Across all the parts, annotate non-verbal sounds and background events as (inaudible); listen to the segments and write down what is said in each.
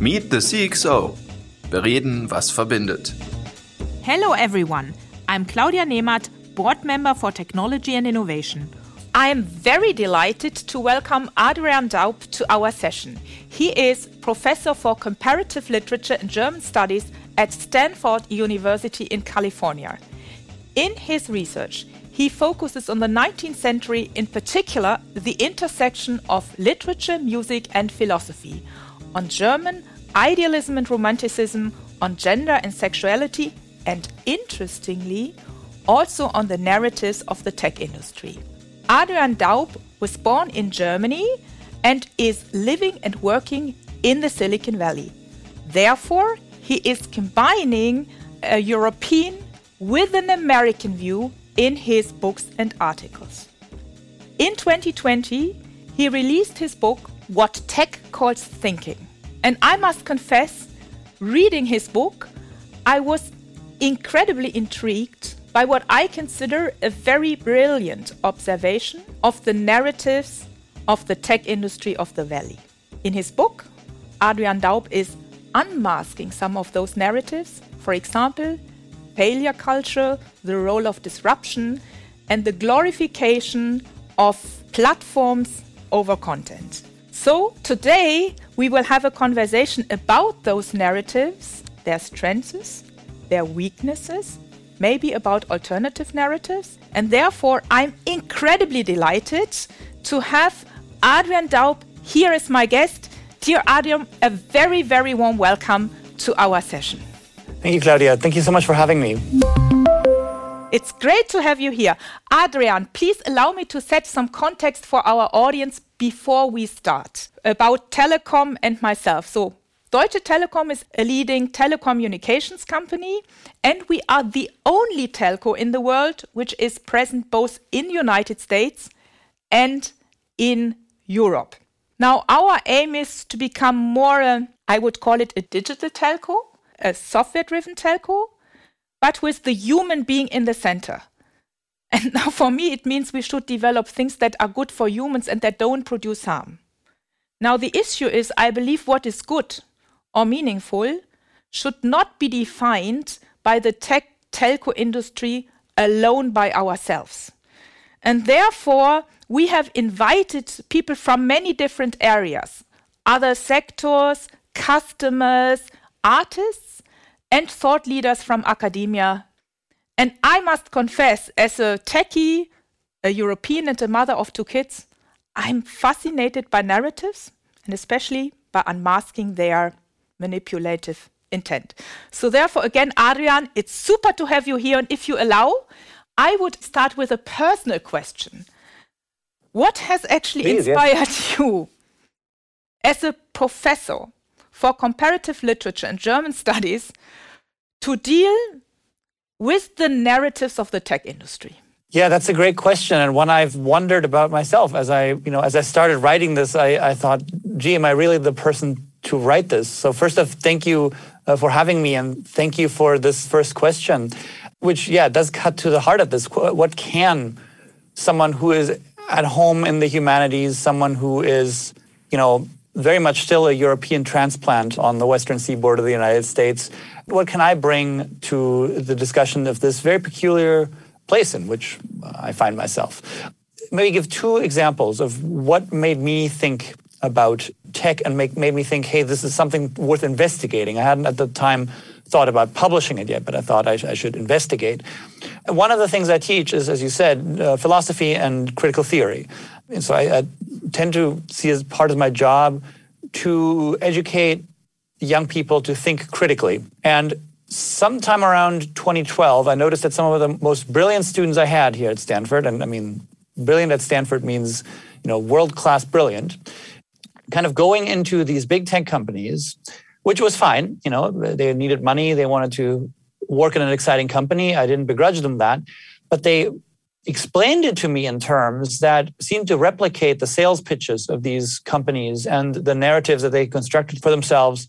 Meet the CXO. Bereden, was verbindet. Hello, everyone. I'm Claudia Nemat, board member for technology and innovation. I am very delighted to welcome Adrian Daub to our session. He is professor for comparative literature and German studies at Stanford University in California. In his research, he focuses on the 19th century, in particular, the intersection of literature, music, and philosophy, on German idealism and romanticism, on gender and sexuality, and interestingly, also on the narratives of the tech industry. Adrian Daub was born in Germany and is living and working in the Silicon Valley. Therefore, he is combining a European with an American view in his books and articles. In 2020, he released his book, What Tech Calls Thinking. And I must confess, reading his book, I was incredibly intrigued by what I consider a very brilliant observation of the narratives of the tech industry of the Valley. In his book, Adrian Daub is unmasking some of those narratives. For example, failure culture, the role of disruption, and the glorification of platforms over content. So, today we will have a conversation about those narratives, their strengths, their weaknesses, maybe about alternative narratives. And therefore, I'm incredibly delighted to have Adrian Daub here as my guest. Dear Adrian, a very, very warm welcome to our session. Thank you, Claudia. Thank you so much for having me. It's great to have you here. Adrian, please allow me to set some context for our audience before we start about telecom and myself. So, Deutsche Telekom is a leading telecommunications company, and we are the only telco in the world which is present both in the United States and in Europe. Now, our aim is to become more, uh, I would call it a digital telco, a software driven telco, but with the human being in the center. And now, for me, it means we should develop things that are good for humans and that don't produce harm. Now, the issue is I believe what is good or meaningful should not be defined by the tech telco industry alone by ourselves. And therefore, we have invited people from many different areas, other sectors, customers, artists, and thought leaders from academia. And I must confess, as a techie, a European, and a mother of two kids, I'm fascinated by narratives and especially by unmasking their manipulative intent. So, therefore, again, Adrian, it's super to have you here. And if you allow, I would start with a personal question. What has actually Please, inspired yes. (laughs) you as a professor for comparative literature and German studies to deal with the narratives of the tech industry? Yeah, that's a great question and one I've wondered about myself as I, you know, as I started writing this. I, I thought, gee, am I really the person to write this? So first off, thank you uh, for having me and thank you for this first question, which yeah does cut to the heart of this. What can someone who is at home in the humanities, someone who is, you know, very much still a European transplant on the western seaboard of the United States. What can I bring to the discussion of this very peculiar place in which I find myself? Maybe give two examples of what made me think about tech and make, made me think, hey, this is something worth investigating. I hadn't at the time thought about publishing it yet, but I thought I, sh- I should investigate. One of the things I teach is, as you said, uh, philosophy and critical theory. And so I, I tend to see as part of my job to educate young people to think critically. And sometime around 2012, I noticed that some of the most brilliant students I had here at Stanford, and I mean, brilliant at Stanford means, you know, world class brilliant, kind of going into these big tech companies, which was fine. You know, they needed money, they wanted to work in an exciting company. I didn't begrudge them that. But they explained it to me in terms that seemed to replicate the sales pitches of these companies and the narratives that they constructed for themselves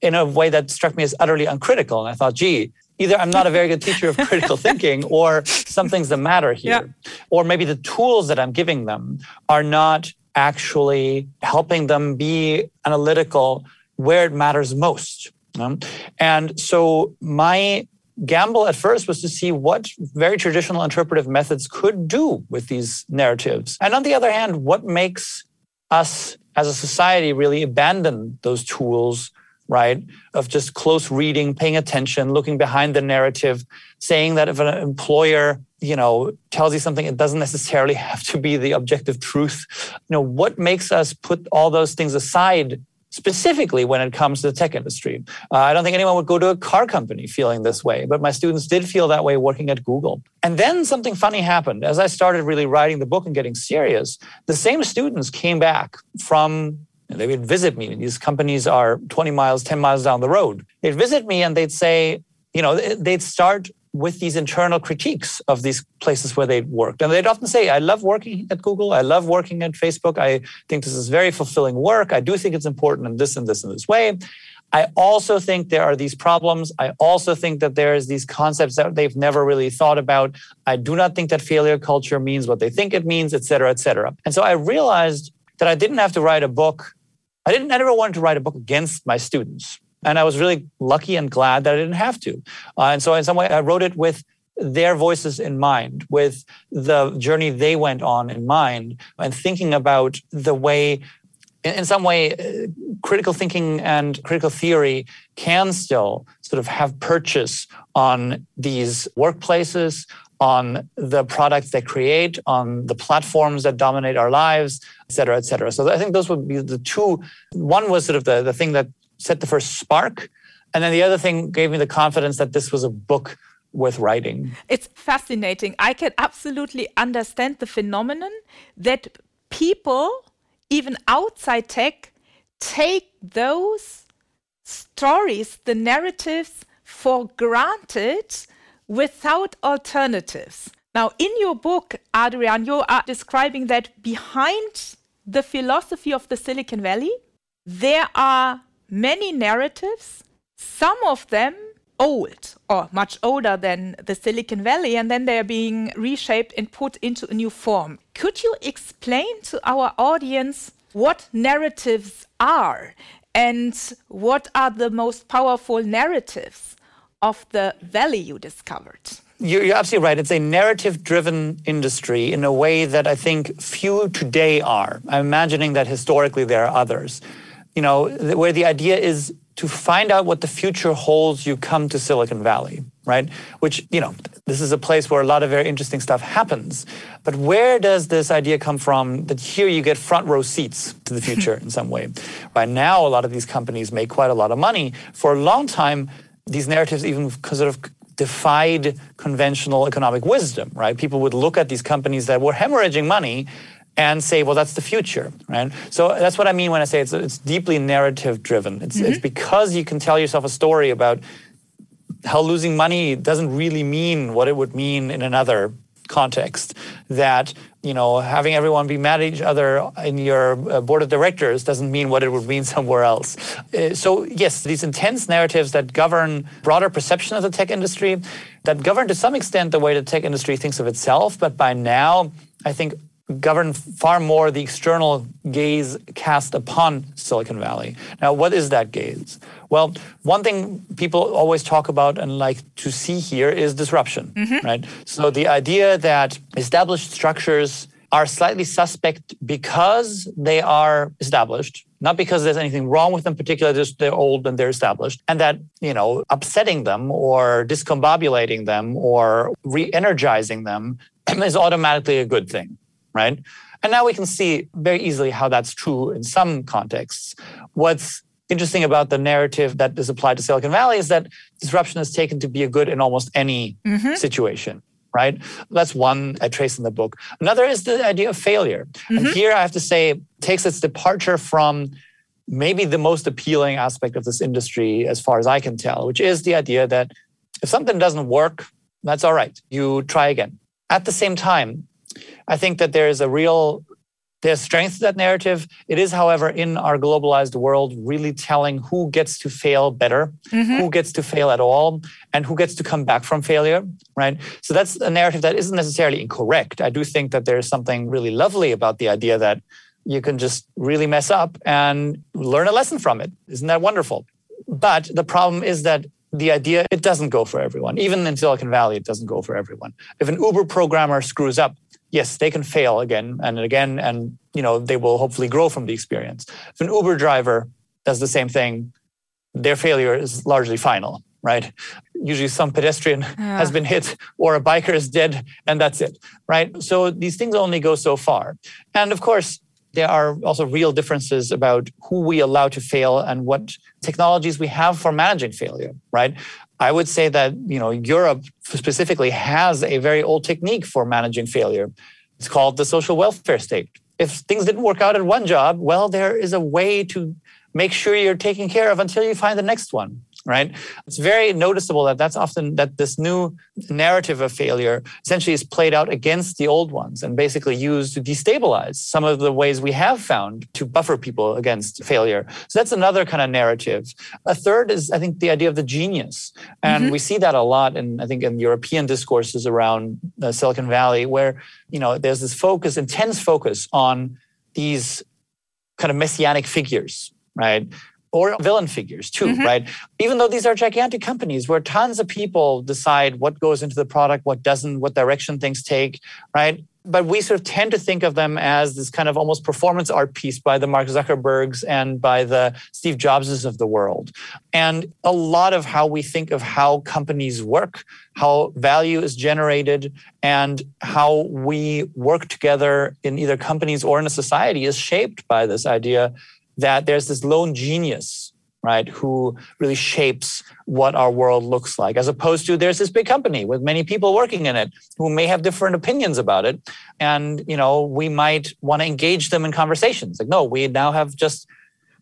in a way that struck me as utterly uncritical. And I thought, gee, either I'm not a very good teacher of (laughs) critical thinking or something's the matter here. Yeah. Or maybe the tools that I'm giving them are not actually helping them be analytical where it matters most. Um, and so my gamble at first was to see what very traditional interpretive methods could do with these narratives. And on the other hand, what makes us as a society really abandon those tools right? Of just close reading, paying attention, looking behind the narrative, saying that if an employer, you know, tells you something, it doesn't necessarily (laughs) have to be the objective truth. You know, what makes us put all those things aside specifically when it comes to the tech industry. Uh, I don't think anyone would go to a car company feeling this way, but my students did feel that way working at Google. And then something funny happened. As I started really writing the book and getting serious, the same students came back from they would visit me. These companies are 20 miles, 10 miles down the road. They'd visit me and they'd say, you know, they'd start with these internal critiques of these places where they worked. And they'd often say, I love working at Google. I love working at Facebook. I think this is very fulfilling work. I do think it's important in this and this and this way. I also think there are these problems. I also think that there's these concepts that they've never really thought about. I do not think that failure culture means what they think it means, et cetera, et cetera. And so I realized that I didn't have to write a book I didn't I never wanted to write a book against my students. And I was really lucky and glad that I didn't have to. Uh, and so, in some way, I wrote it with their voices in mind, with the journey they went on in mind, and thinking about the way, in, some way, uh, critical thinking and critical theory can still sort of have purchase on these workplaces, on the products they create, on the platforms that dominate our lives, et cetera, et cetera. So I think those would be the two. One was sort of the, the thing that set the first spark. And then the other thing gave me the confidence that this was a book worth writing. It's fascinating. I can absolutely understand the phenomenon that people, even outside tech, take those stories, the narratives for granted without alternatives. Now, in your book, Adrian, you are describing that behind the philosophy of the Silicon Valley, there are many narratives, some of them old or much older than the Silicon Valley, and then they're being reshaped and put into a new form. Could you explain to our audience what narratives are and what are the most powerful narratives of the valley you discovered. You're absolutely right. It's a narrative driven industry in a way that I think few today are. I'm imagining that historically there are others. You know, where the idea is to find out what the future holds, you come to Silicon Valley, right? Which, you know, this is a place where a lot of very interesting stuff happens. But where does this idea come from that here you get front row seats to the future (laughs) in some way? Right now, a lot of these companies make quite a lot of money. For a long time, these narratives even sort of defied conventional economic wisdom, right? People would look at these companies that were hemorrhaging money and say, well, that's the future, right? So that's what I mean when I say it's, it's deeply narrative driven. It's, mm-hmm. it's because you can tell yourself a story about how losing money doesn't really mean what it would mean in another context that you know having everyone be mad at each other in your uh, board of directors doesn't mean what it would mean somewhere else uh, so yes these intense narratives that govern broader perception of the tech industry that govern to some extent the way the tech industry thinks of itself but by now i think govern far more the external gaze cast upon Silicon Valley. Now, what is that gaze? Well, one thing people always talk about and like to see here is disruption, mm-hmm. right? So the idea that established structures are slightly suspect because they are established, not because there's anything wrong with them, particularly just they're old and they're established, and that you know upsetting them or discombobulating them or re-energizing them (clears throat) is automatically a good thing right? And now we can see very easily how that's true in some contexts. What's interesting about the narrative that is applied to Silicon Valley is that disruption is taken to be a good in almost any mm-hmm. situation. Right? That's one I trace in the book. Another is the idea of failure. Mm-hmm. And here I have to say, takes its departure from maybe the most appealing aspect of this industry, as far as I can tell, which is the idea that if something doesn't work, that's all right. You try again. At the same time, I think that there is a real there's strength to that narrative. It is, however, in our globalized world, really telling who gets to fail better, mm-hmm. who gets to fail at all, and who gets to come back from failure, right? So that's a narrative that isn't necessarily incorrect. I do think that there's something really lovely about the idea that You can just really mess up and learn a lesson from it. Isn't that wonderful? But the problem is that the idea it doesn't go for everyone. Even in Silicon Valley, it doesn't go for everyone. If an Uber programmer screws up, yes, they can fail again and again, and you know they will hopefully grow from the experience. If an Uber driver does the same thing, their failure is largely final, right? Usually some pedestrian yeah. has been hit or a biker is dead, and that's it, right? So these things only go so far. And of course, there are also real differences about who we allow to fail and what technologies we have for managing failure, right? I would say that you know Europe specifically has a very old technique for managing failure. It's called the social welfare state. If things didn't work out at one job, well, there is a way to make sure you're taken care of until you find the next one right it's very noticeable that that's often that this new narrative of failure essentially is played out against the old ones and basically used to destabilize some of the ways we have found to buffer people against failure so that's another kind of narrative a third is i think the idea of the genius and mm-hmm. we see that a lot in i think in european discourses around uh, silicon valley where you know there's this focus intense focus on these kind of messianic figures right? Or villain figures too, mm-hmm. right? Even though these are gigantic companies where tons of people decide what goes into the product, what doesn't, what direction things take, right? but we sort of tend to think of them as this kind of almost performance art piece by the Mark Zuckerbergs and by the Steve Jobses of the world. And a lot of how we think of how companies work, how value is generated, and how we work together in either companies or in a society is shaped by this idea that there's this lone genius right who really shapes what our world looks like as opposed to there's this big company with many people working in it who may have different opinions about it. And you know we might want to engage them in conversations. Like no we now have just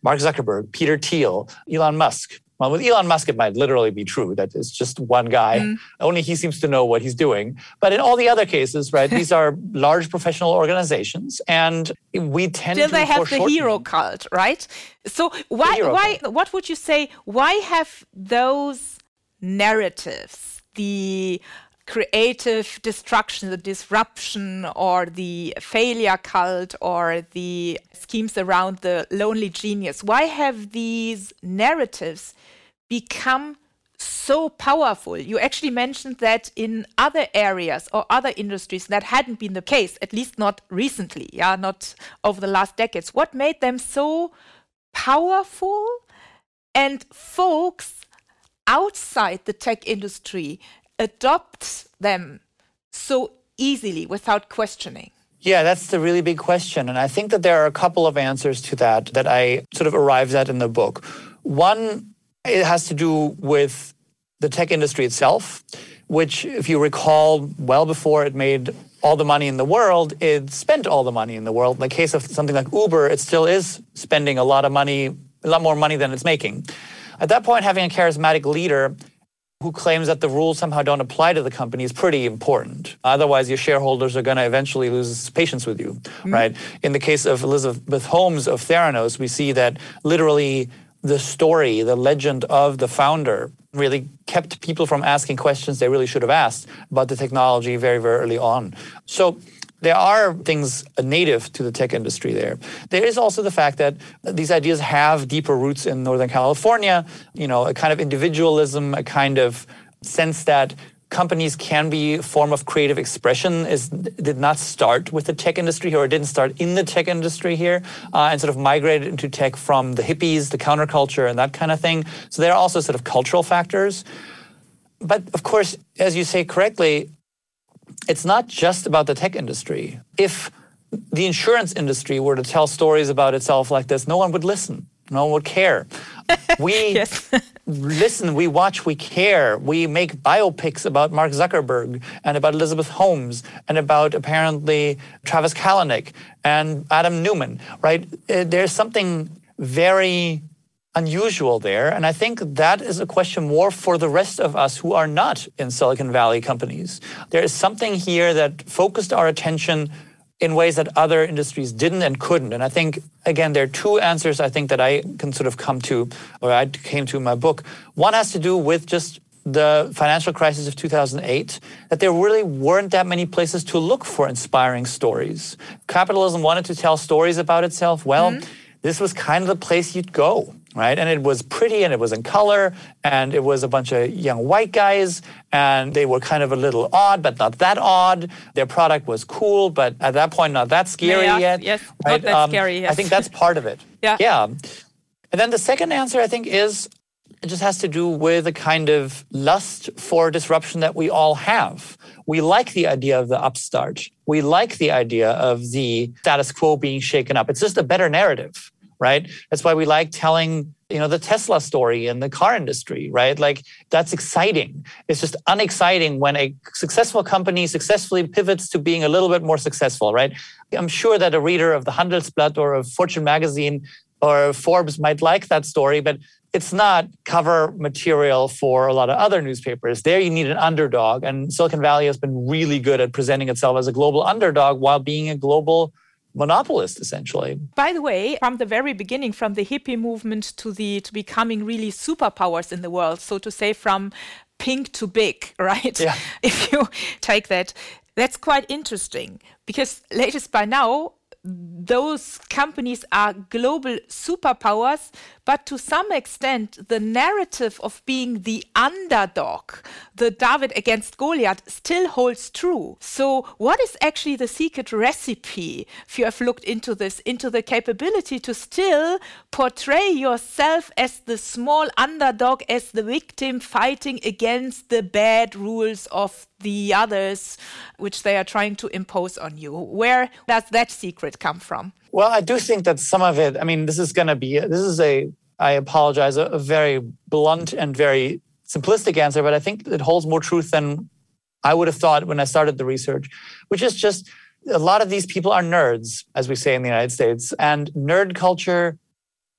mark zuckerberg peter thiel elon musk well, with Elon Musk, it might literally be true that it's just one guy. Mm. Only he seems to know what he's doing. But in all the other cases, right, these are (laughs) large professional organizations, and we tend Still to. they have the hero cult, right? So why, why, cult. what would you say? Why have those narratives, the creative destruction, the disruption, or the failure cult, or the schemes around the lonely genius. Why have these narratives become so powerful? You actually mentioned that in other areas or other industries that hadn't been the case, at least not recently, yeah, not over the last decades. What made them so powerful? And folks outside the tech industry adopt them so easily without questioning? Yeah, that's the really big question. And I think that there are a couple of answers to that that I sort of arrived at in the book. One, it has to do with the tech industry itself, which, if you recall, well before it made all the money in the world, it spent all the money in the world. In the case of something like Uber, it still is spending a lot of money, a lot more money than it's making. At that point, having a charismatic leader who claims that the rules somehow don't apply to the company is pretty important. Otherwise, your shareholders are going to eventually lose patience with you, mm-hmm. right? In the case of Elizabeth Holmes of Theranos, we see that literally the story, the legend of the founder really kept people from asking questions they really should have asked about the technology very, very early on. So there are things native to the tech industry there. There is also the fact that these ideas have deeper roots in Northern California, you know, a kind of individualism, a kind of sense that companies can be a form of creative expression is did not start with the tech industry or didn't start in the tech industry here uh, and sort of migrated into tech from the hippies the counterculture and that kind of thing so there are also sort of cultural factors but of course as you say correctly it's not just about the tech industry. If the insurance industry were to tell stories about itself like this, no one would listen. No one would care. (laughs) We (laughs) listen, we watch, we care. We make biopics about Mark Zuckerberg and about Elizabeth Holmes and about apparently Travis Kalanick and Adam Neumann, right? Uh, there's something very unusual there. And I think that is a question more for the rest of us who are not in Silicon Valley companies. There is something here that focused our attention in ways that other industries didn't and couldn't. And I think, again, there are two answers I think that I can sort of come to, or I came to in my book. One has to do with just the financial crisis of 2008 that there really weren't that many places to look for inspiring stories. Capitalism wanted to tell stories about itself. Well, mm-hmm. this was kind of the place you'd go, right? And it was pretty and it was in color and it was a bunch of young white guys and they were kind of a little odd, but not that odd. Their product was cool, but at that point, not that scary yeah, yet. Yes, right? not that um, scary. Yes. I think that's part of it. (laughs) yeah. Yeah. And then the second answer, I think, is it just has to do with a kind of lust for disruption that we all have. We like the idea of the upstart. We like the idea of the status quo being shaken up. It's just a better narrative, right? That's why we like telling, you know, the Tesla story in the car industry, right? Like that's exciting. It's just unexciting when a successful company successfully pivots to being a little bit more successful, right? I'm sure that a reader of the Handelsblatt or of Fortune magazine or Forbes might like that story, but it's not cover material for a lot of other newspapers. There you need an underdog. And Silicon Valley has been really good at presenting itself as a global underdog while being a global monopolist essentially. By the way, from the very beginning from the hippie movement to the to becoming really superpowers in the world, so to say from pink to big, (laughs) right? Yeah. If you (laughs) take that that's quite interesting because latest by now those companies are global superpowers, but to some extent, the narrative of being the underdog, the David against Goliath, still holds true. So, what is actually the secret recipe, if you have looked into this, into the capability to still portray yourself as the small underdog, as the victim fighting against the bad rules of the others which they are trying to impose on you? Where does that secret come from? Well, I do think that some of it, I mean, this is going to be, this is a, I apologize, a, a very blunt and very simplistic answer, but I think it holds more truth than I would have thought when I started the research, which is just a lot of these people are nerds, as we say in the United States, and nerd culture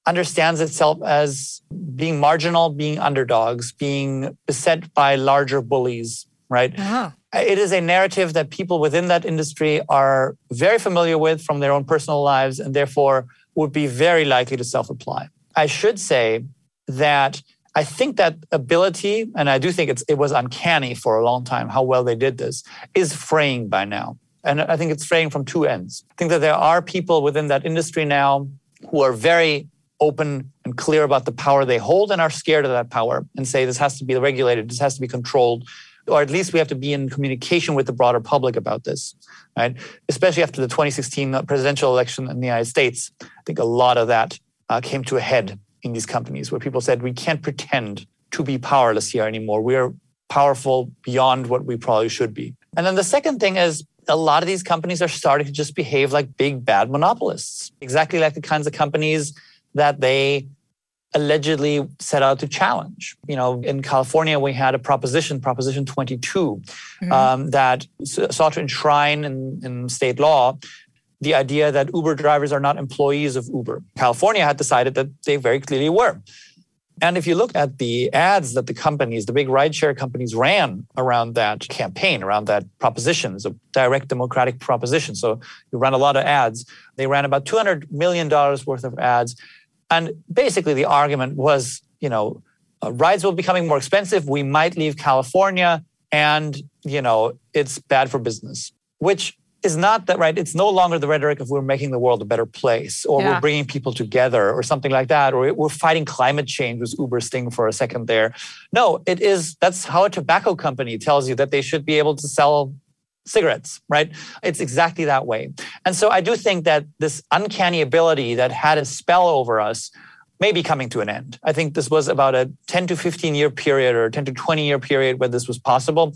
understands itself as being marginal, being underdogs, being beset by larger bullies, right? Uh-huh. It is a narrative that people within that industry are very familiar with from their own personal lives and therefore would be very likely to self apply. I should say that I think that ability, and I do think it was uncanny for a long time how well they did this, is fraying by now. And I think it's fraying from two ends. I think that there are people within that industry now who are very open and clear about the power they hold and are scared of that power and say this has to be regulated, this has to be controlled, or at least we have to be in communication with the broader public about this, right? Especially after the 2016 presidential election in the United States. I think a lot of that uh, came to a head in these companies where people said, we can't pretend to be powerless here anymore. We're powerful beyond what we probably should be. And then the second thing is a lot of these companies are starting to just behave like big bad monopolists, exactly like the kinds of companies that they allegedly set out to challenge. You know, in California, we had a proposition, Proposition 22, mm-hmm. um, that sought to enshrine in, in state law the idea that Uber drivers are not employees of Uber. California had decided that they very clearly were. And if you look at the ads that the companies, the big rideshare companies ran around that campaign, around that proposition, it's a direct democratic proposition. So you run a lot of ads. They ran about $200 million worth of ads and basically, the argument was, you know, uh, rides will be becoming more expensive. We might leave California, and you know, it's bad for business. Which is not that right. It's no longer the rhetoric of we're making the world a better place, or yeah. we're bringing people together, or something like that, or we're fighting climate change was Uber Sting for a second there. No, it is. That's how a tobacco company tells you that they should be able to sell cigarettes, right? It's exactly that way. And so I do think that this uncanny ability that had a spell over us may be coming to an end. I think this was about a 10 to 15 year period or 10 to 20 year period where this was possible.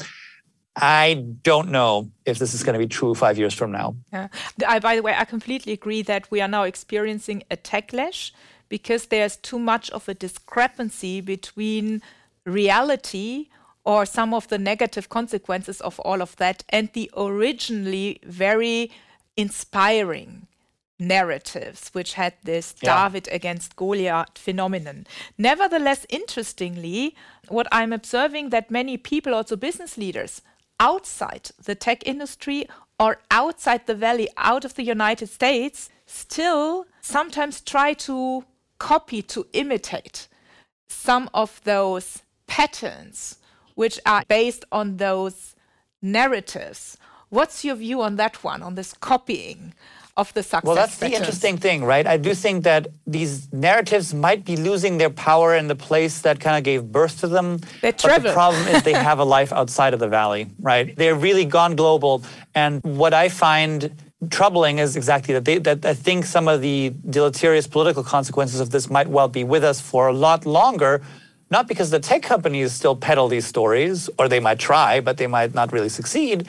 I don't know if this is going to be true five years from now. Yeah. I, by the way, I completely agree that we are now experiencing a techlash because there's too much of a discrepancy between reality or some of the negative consequences of all of that and the originally very inspiring narratives which had this yeah. David against Goliath phenomenon. Nevertheless, interestingly, what I'm observing that many people, also business leaders outside the tech industry or outside the valley, out of the United States, still sometimes try to copy, to imitate some of those patterns which are based on those narratives. What's your view on that one, on this copying? Of the success. Well, that's the interesting thing, right? I do think that these narratives might be losing their power in the place that kind of gave birth to them. They're but the problem is they (laughs) have a life outside of the valley, right? They're really gone global. And what I find troubling is exactly that, they, that I think some of the deleterious political consequences of this might well be with us for a lot longer not because the tech companies still peddle these stories, or they might try, but they might not really succeed.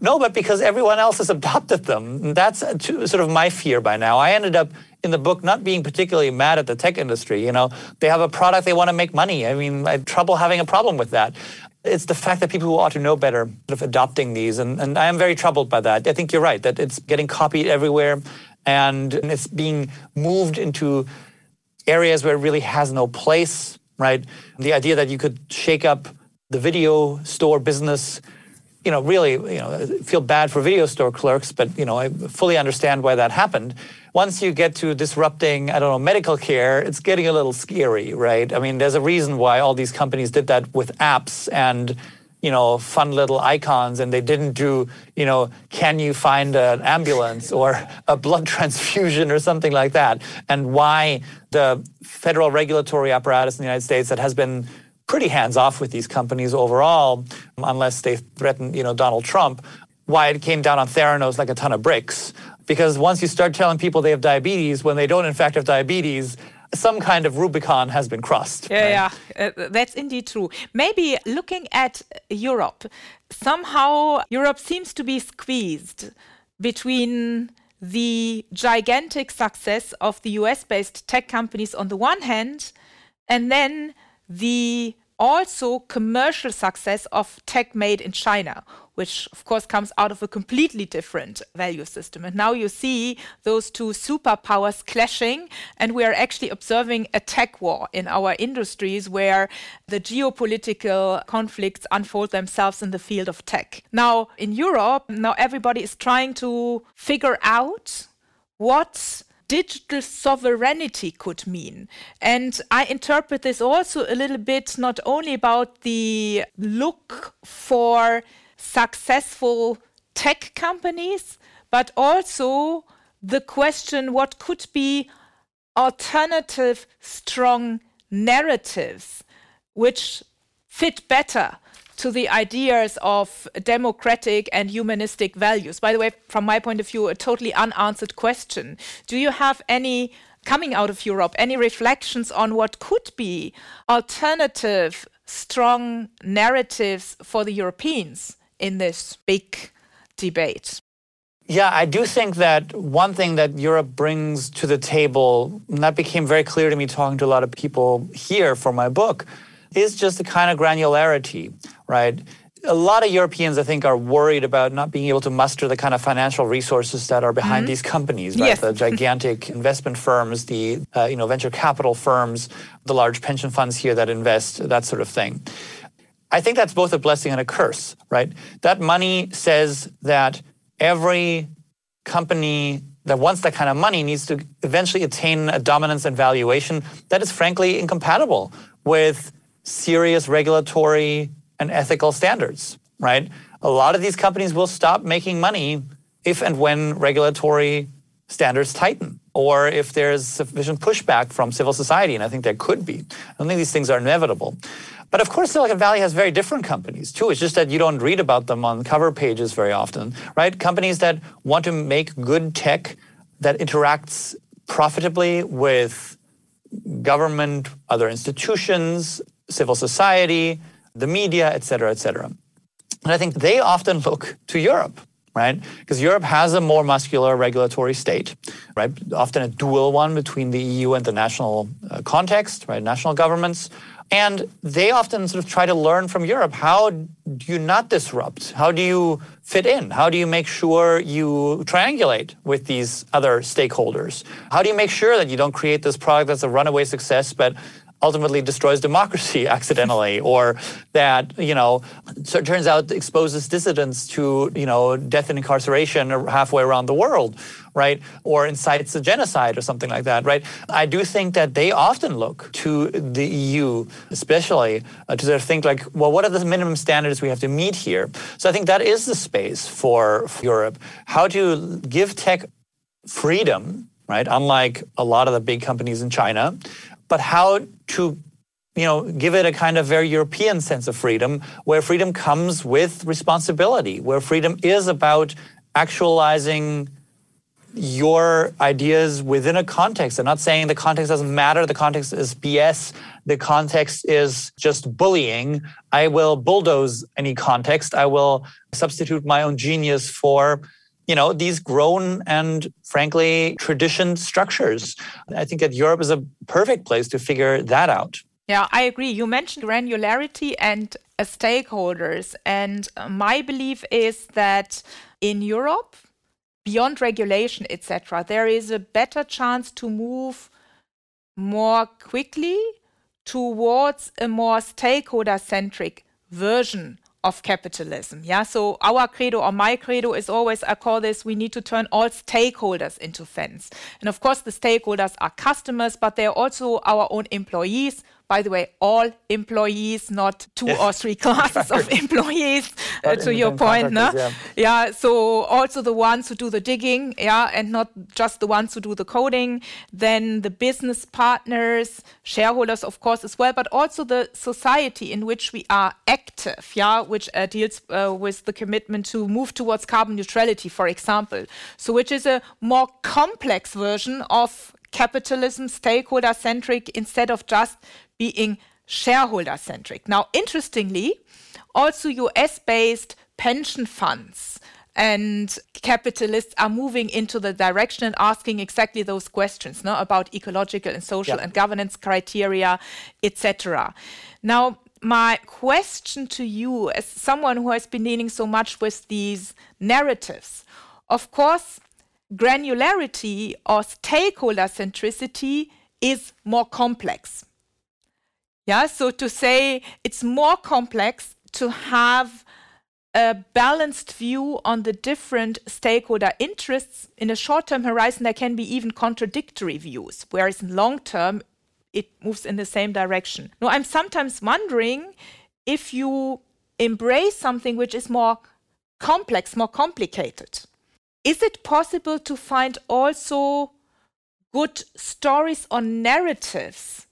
No, but because everyone else has (laughs) adopted them. That's sort of my fear by now. I ended up in the book not being particularly mad at the tech industry. You know, they have a product, they want to make money. I mean, I have trouble having a problem with that. It's the fact that people who ought to know better sort of adopting these, and, and I am very troubled by that. I think you're right that it's getting copied everywhere, and it's being moved into areas where it really has no place right? The idea that you could shake up the video store business, you know, really, you know, feel bad for video store clerks, but you know, I fully understand why that happened. Once you get to disrupting, I don't know, medical care, it's getting a little scary, right? I mean, there's a reason why all these companies did that with apps and you know, fun little icons and they didn't do, you know, can you find an ambulance or a blood (laughs) transfusion or something like that. And why the federal regulatory apparatus in the United States that has been pretty hands off with these companies overall, unless they threaten, you know, Donald Trump, why it came down on Theranos like a ton of bricks. Because once you start telling people they have diabetes when they don't in fact have diabetes, some kind of Rubicon has been crossed. Yeah, right? yeah, uh, that's indeed true. Maybe looking at Europe, somehow Europe seems to be squeezed between the gigantic success of the US based tech companies on the one hand, and then the also commercial success of tech made in China, which of course comes out of a completely different value system. And now you see those two superpowers clashing, and we are actually observing a tech war in our industries where the geopolitical conflicts unfold themselves in the field of tech. Now, in Europe, now everybody is trying to figure out what digital sovereignty could mean. And I interpret this also a little bit not only about the look for successful tech companies, but also the question what could be alternative strong narratives which fit better to the ideas of democratic and humanistic values. By the way, from my point of view, a totally unanswered question. Do you have any, coming out of Europe, any reflections on what could be alternative, strong narratives for the Europeans in this big debate? Yeah, I do think that one thing that Europe brings to the table, and that became very clear to me talking to a lot of people here for my book, is just the kind of granularity, right? A lot of Europeans, I think, are worried about not being able to muster the kind of financial resources that are behind mm-hmm. these companies, right? Yes. The gigantic (laughs) investment firms, the uh, you know venture capital firms, the large pension funds here that invest, that sort of thing. I think that's both a blessing and a curse, right? That money says that every company that wants that kind of money needs to eventually attain a dominance and valuation that is frankly incompatible with serious regulatory and ethical standards, right? A lot of these companies will stop making money if and when regulatory standards tighten or if there's sufficient pushback from civil society, and I think there could be. I don't think these things are inevitable. But of course, Silicon Valley has very different companies too. It's just that you don't read about them on cover pages very often, right? Companies that want to make good tech that interacts profitably with government, other institutions, civil society, the media, et cetera, et cetera. And I think they often look to Europe, right? Because Europe has a more muscular regulatory state, right? Often a dual one between the EU and the national uh, context, right? National governments. And they often sort of try to learn from Europe. How do you not disrupt? How do you fit in? How do you make sure you triangulate with these other stakeholders? How do you make sure that you don't create this product that's a runaway success, but ultimately destroys democracy (laughs) accidentally or that you know so turns out exposes dissidents to you know death and incarceration halfway around the world right? Or incites a genocide or something like that, right? I do think that they often look to the EU, especially, uh, to think like, well, what are the minimum standards we have to meet here? So I think that is the space for, for Europe. How to give tech freedom, right? Unlike a lot of the big companies in China, but how to you know, give it a kind of very European sense of freedom, where freedom comes with responsibility, where freedom is about actualizing your ideas within a context. I'm not saying the context doesn't matter. The context is BS. The context is just bullying. I will bulldoze any context. I will substitute my own genius for you know these grown and frankly tradition structures i think that europe is a perfect place to figure that out yeah, I agree. You mentioned granularity and uh, stakeholders. And my belief is that in Europe, beyond regulation, etc., there is a better chance to move more quickly towards a more stakeholder centric version of capitalism. Yeah, so our credo or my credo is always I call this we need to turn all stakeholders into fans. And of course, the stakeholders are customers, but they're also our own employees by the way, all employees, not two yes. or three classes of (laughs) employees, uh, to your point. No? Yeah. yeah, so also the ones who do the digging, yeah, and not just the ones who do the coding. Then the business partners, shareholders, of course, as well, but also the society in which we are active, yeah, which uh, deals uh, with the commitment to move towards carbon neutrality, for example. So, which is a more complex version of capitalism, stakeholder centric, instead of just being shareholder centric. Now, interestingly, also US based pension funds and capitalists are moving into the direction and asking exactly those questions no, about ecological and social yeah. and governance criteria, etc. Now, my question to you, as someone who has been dealing so much with these narratives, of course, granularity or stakeholder centricity is more complex. Yeah, so to say it's more complex to have a balanced view on the different stakeholder interests. In a short term horizon, there can be even contradictory views, whereas in long term, it moves in the same direction. Now, I'm sometimes wondering if you embrace something which is more complex, more complicated. Is it possible to find also good stories or narratives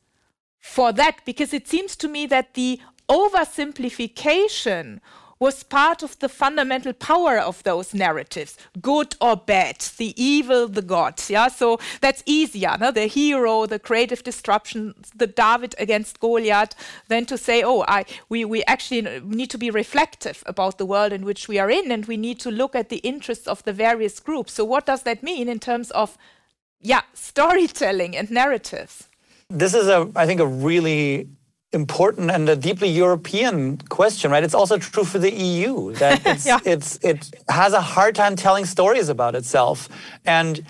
for that because it seems to me that the oversimplification was part of the fundamental power of those narratives good or bad the evil the gods yeah? So that's easier no? the hero the creative disruption the david against goliath than to say oh i we, we actually need to be reflective about the world in which we are in and we need to look at the interests of the various groups. So what does that mean in terms of yeah storytelling and narratives this is a, I think, a really important and a deeply European question, right? It's also true for the EU (laughs) that it's, yeah. it's, it has a hard time telling stories about itself. And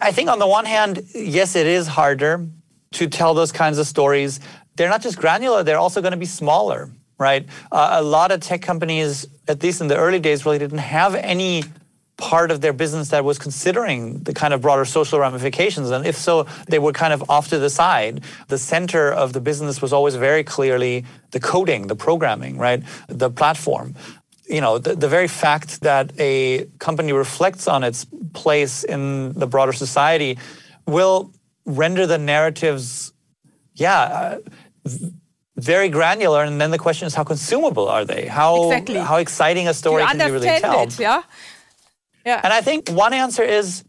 I think on the one hand, yes, it is harder to tell those kinds of stories. They're not just granular, they're also going to be smaller, right? Uh, a lot of tech companies, at least in the early days, really didn't have any part of their business that was considering the kind of broader social ramifications? And if so, they were kind of off to the side. The center of the business was always very clearly the coding, the programming, right? The platform. You know, the, the very fact that a company reflects on its place in the broader society will render the narratives, yeah, uh, very granular. And then the question is, how consumable are they? How exactly. how exciting a story can you really tell? It, yeah. Yeah. And I think one answer is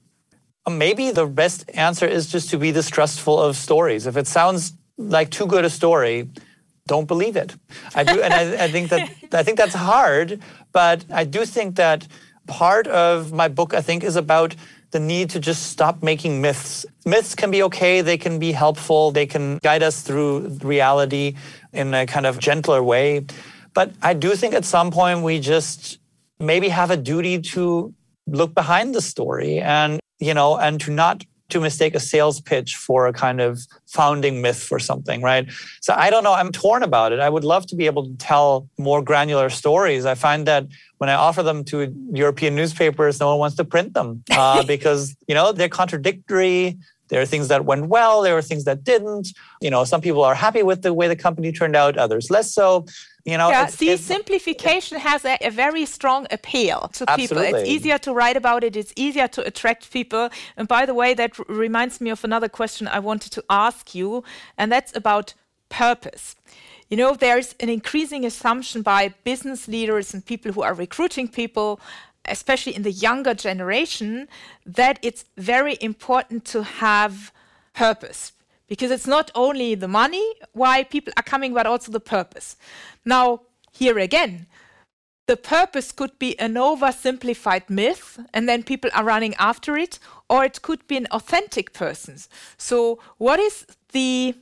uh, maybe the best answer is just to be distrustful of stories. If it sounds like too good a story, don't believe it. I do, and I, I think that (laughs) I think that's hard. But I do think that part of my book, I think, is about the need to just stop making myths. Myths can be okay, they can be helpful, they can guide us through reality in a kind of gentler way. But I do think at some point we just maybe have a duty to look behind the story and you know and to not to mistake a sales pitch for a kind of founding myth for something, right? So I don't know. I'm torn about it. I would love to be able to tell more granular stories. I find that when I offer them to European newspapers, no one wants to print them uh, (laughs) because you know they're contradictory. There are things that went well. There are things that didn't. You know, some people are happy with the way the company turned out, others less so. You know, yeah. It's, see, it's, simplification has a, a, very strong appeal to absolutely. people. It's easier to write about it. It's easier to attract people. And by the way, that r- reminds me of another question I wanted to ask you, and that's about purpose. You know, there's an increasing assumption by business leaders and people who are recruiting people especially in the younger generation, that it's very important to have purpose because it's not only the money why people are coming, but also the purpose. Now, here again, the purpose could be an oversimplified myth and then people are running after it, or it could be an authentic person. So, what is the,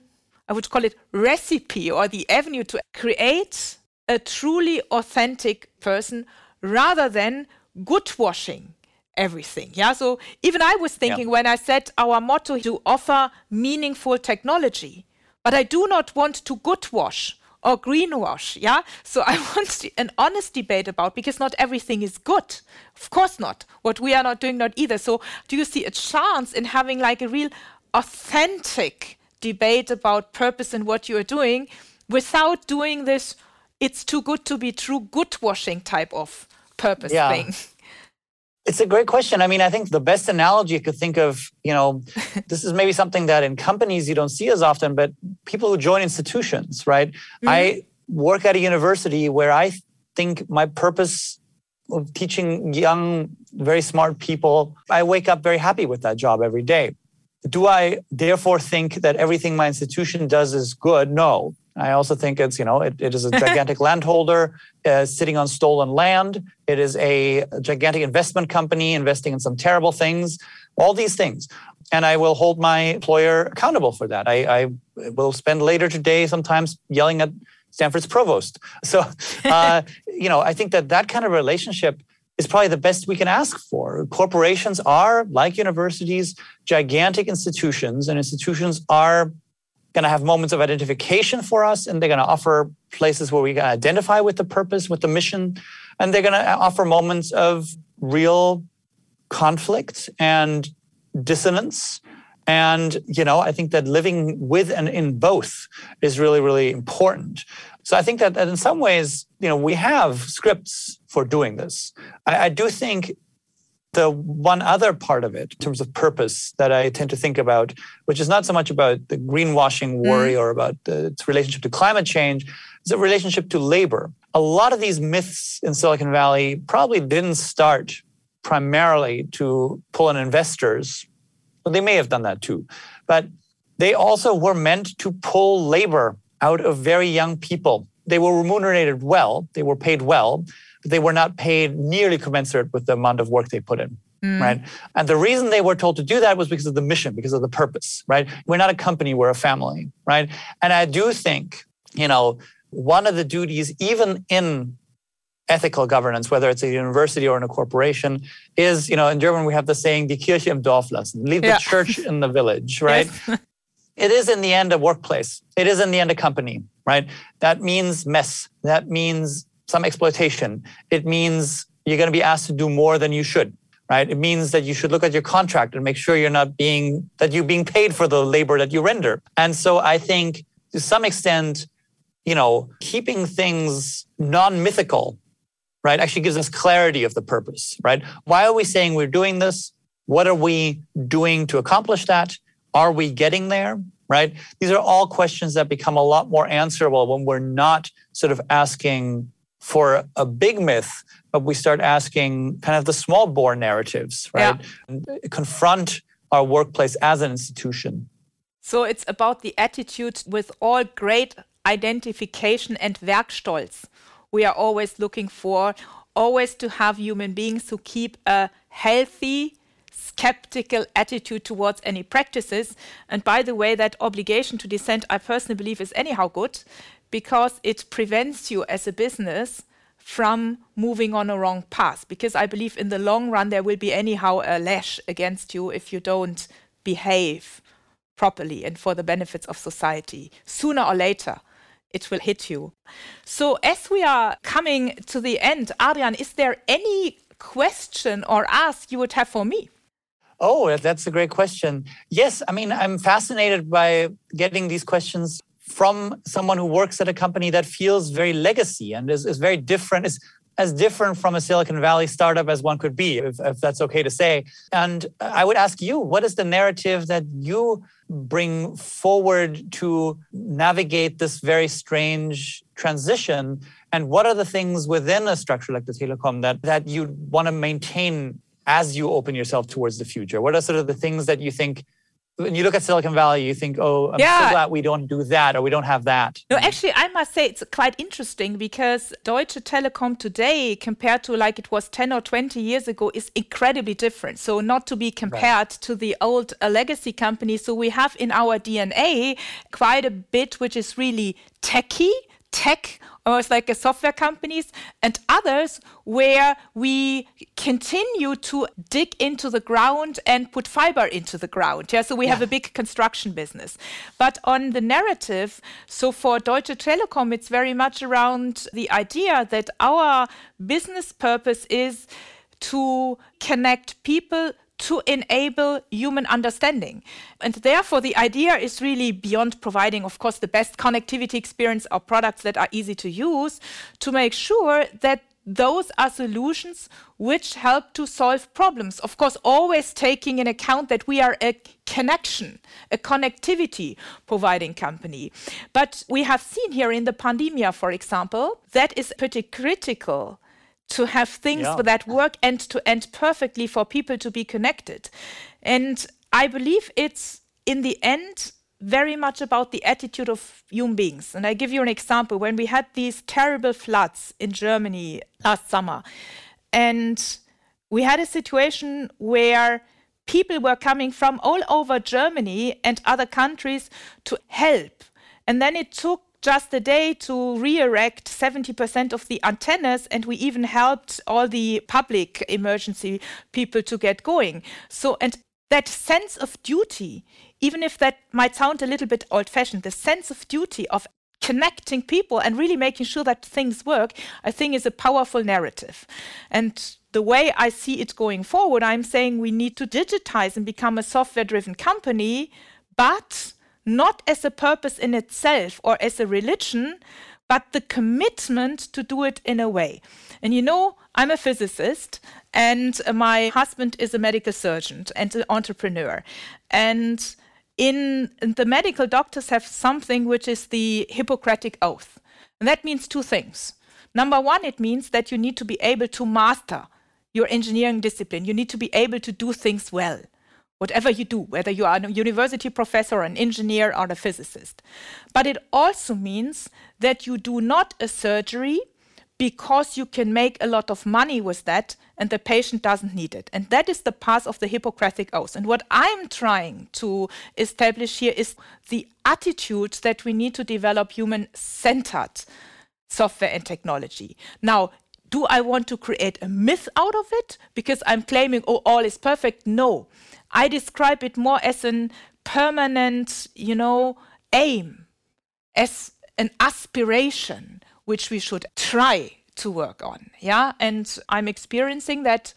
I would call it recipe or the avenue to create a truly authentic person rather than good washing everything. Yeah. So even I was thinking yeah. when I said our motto to offer meaningful technology, but I do not want to good wash or greenwash. Yeah. So I (laughs) want an honest debate about because not everything is good. Of course not. What we are not doing, not either. So do you see a chance in having like a real authentic debate about purpose and what you are doing without doing this? It's too good to be true good washing type of purpose yeah. thing? It's a great question. I mean, I think the best analogy I could think of, you know, (laughs) this is maybe something that in companies you don't see as often, but people who join institutions, right? Mm-hmm. I work at a university where I think my purpose of teaching young, very smart people, I wake up very happy with that job every day. Do I therefore think that everything my institution does is good? No. I also think it's, you know, it, it is a gigantic (laughs) landholder uh, sitting on stolen land. It is a gigantic investment company investing in some terrible things, all these things. And I will hold my employer accountable for that. I, I will spend later today sometimes yelling at Stanford's provost. (laughs) So, uh, (laughs) you know, I think that that kind of relationship is probably the best we can ask for. Corporations are, like universities, gigantic institutions, and institutions are going to have moments of identification for us and they're going to offer places where we can identify with the purpose with the mission and they're going to offer moments of real conflict and dissonance. And you know i think that living with and in both is really really important. So i think that, that in some ways you know we have scripts for doing this. I, I do think the one other part of it in terms of purpose that I tend to think about, which is not so much about the greenwashing worry mm. or about the, its relationship to climate change, is a relationship to labor. A lot of these myths in Silicon Valley probably didn't start primarily to pull in investors. Well, they may have done that too, but they also were meant to pull labor out of very young people. They were remunerated well, they were paid well, they were not paid nearly commensurate with the amount of work they put in. Mm. Right. And the reason they were told to do that was because of the mission, because of the purpose, right? We're not a company, we're a family, right? And I do think, you know, one of the duties, even in ethical governance, whether it's a university or in a corporation, is, you know, in German we have the saying, die Kirche im Dorf lassen, leave yeah. the church (laughs) in the village, right? Yes. it is in the end a workplace. It is in the end a company, right? That means mess. That means some exploitation. It means you're going to be asked to do more than you should, right? It means that you should look at your contract and make sure you're not being, that you're being paid for the labor that you render. And so I think to some extent, you know, keeping things non mythical, right, actually gives us clarity of the purpose, right? Why are we saying we're doing this? What are we doing to accomplish that? Are we getting there? Right? These are all questions that become a lot more answerable when we're not sort of asking for a big myth, but we start asking kind of the small bore narratives, right? Yeah. Confront our workplace as an institution. So it's about the attitude with all great identification and Werkstolz we are always looking for, always to have human beings who keep a healthy, skeptical attitude towards any practices. And by the way, that obligation to dissent, I personally believe, is anyhow good because it prevents you as a business from moving on a wrong path. Because I believe in the long run, there will be anyhow a lash against you if you don't behave properly and for the benefits of society, sooner or later it will hit you. So, as we are coming to the end, Adrian, is there any question or ask you would have for me? Oh, that's a great question. Yes, I mean, I'm fascinated by getting these questions from someone who works at a company that feels very legacy and is, is very different, is as different from a Silicon Valley startup as one could be, if, if that's okay to say. And I would ask you, what is the narrative that you bring forward to navigate this very strange transition? And what are the things within a structure like the Telekom that, that you want to maintain as you open yourself towards the future? What are sort of the things that you think when you look at Silicon Valley, you think, oh, I'm yeah. so glad we don't do that or we don't have that. No, actually, I must say it's quite interesting because Deutsche Telekom today, compared to like it was 10 or 20 years ago, is incredibly different. So, not to be compared right. to the old uh, legacy company. So, we have in our DNA quite a bit which is really techy, tech almost like a software companies, and others where we continue to dig into the ground and put fiber into the ground. Yeah, so we yeah. have a big construction business. But on the narrative, so for Deutsche Telekom, it's very much around the idea that our business purpose is to connect people to enable human understanding. And therefore, the idea is really beyond providing, of course, the best connectivity experience or products that are easy to use, to make sure that those are solutions which help to solve problems. Of course, always taking in account that we are a connection, a connectivity providing company. But we have seen here in the pandemia, for example, that is pretty critical to have things yeah. that work end to end perfectly for people to be connected. And I believe it's in the end very much about the attitude of human beings. And I give you an example. When we had these terrible floods in Germany last summer, and we had a situation where people were coming from all over Germany and other countries to help. And then it took just a day to re-erect 70% of the antennas and we even helped all the public emergency people to get going. So and that sense of duty even if that might sound a little bit old fashioned the sense of duty of connecting people and really making sure that things work i think is a powerful narrative. And the way i see it going forward i'm saying we need to digitize and become a software driven company but not as a purpose in itself or as a religion, but the commitment to do it in a way. And you know, I'm a physicist, and my husband is a medical surgeon and an entrepreneur. And in, the medical doctors have something which is the Hippocratic Oath. And that means two things. Number one, it means that you need to be able to master your engineering discipline. You need to be able to do things well whatever you do, whether you are a university professor, or an engineer, or a physicist. But it also means that you do not a surgery because you can make a lot of money with that and the patient doesn't need it. And that is the path of the Hippocratic Oath. And what I'm trying to establish here is the attitude that we need to develop human centered software and technology. Now, do I want to create a myth out of it because I'm claiming, oh, all is perfect? No. I describe it more as an permanent, you know, aim, as an aspiration which we should try to work on. Yeah. And I'm experiencing that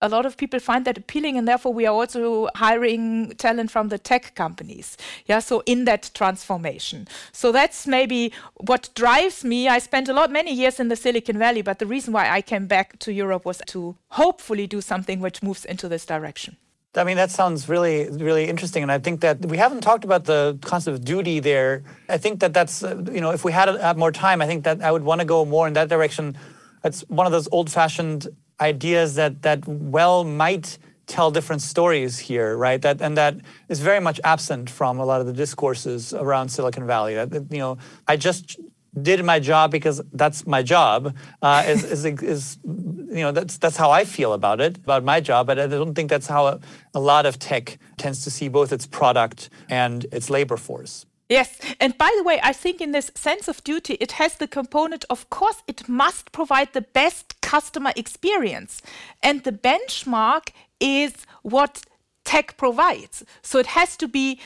a lot of people find that appealing and therefore we are also hiring talent from the tech companies yeah so in that transformation so that's maybe what drives me i spent a lot many years in the silicon valley but the reason why i came back to europe was to hopefully do something which moves into this direction I mean, that sounds really, really interesting. And I think that we haven't talked about the concept of duty there. I think that that's, you know, if we had, had more time, I think that I would want to go more in that direction. It's one of those old fashioned ideas that, that well might tell different stories here, right? That and that is very much absent from a lot of the discourses around Silicon Valley. That you know, I just did my job because that's my job. Uh, is, is, is you know that's that's how I feel about it about my job. But I don't think that's how a, a lot of tech tends to see both its product and its labor force. Yes. And by the way, I think in this sense of duty, it has the component, of course, it must provide the best customer experience. And the benchmark is what tech provides. So it has to be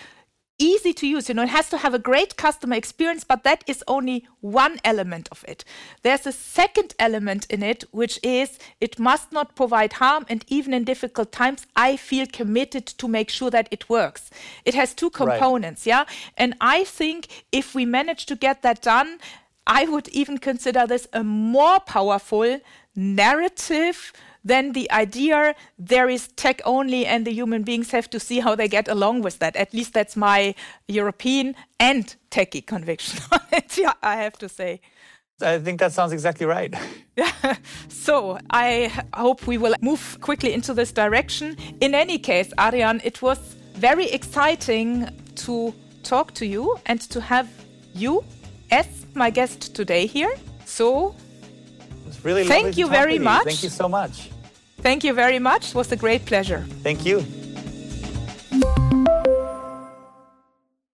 easy to use. You know, it has to have a great customer experience, but that is only one element of it. There's a second element in it, which is it must not provide harm. And even in difficult times, I feel committed to make sure that it works. It has two components, right. yeah? And I think if we manage to get that done, I would even consider this a more powerful narrative then the idea there is tech only and the human beings have to see how they get along with that. At least that's my European and techie conviction (laughs) on it, yeah, I have to say. I think that sounds exactly right. (laughs) (laughs) so I hope we will move quickly into this direction. In any case, Adrian, it was very exciting to talk to you and to have you as my guest today here. So really thank you very much. Thank you so much. Thank you very much. It was a great pleasure. Thank you.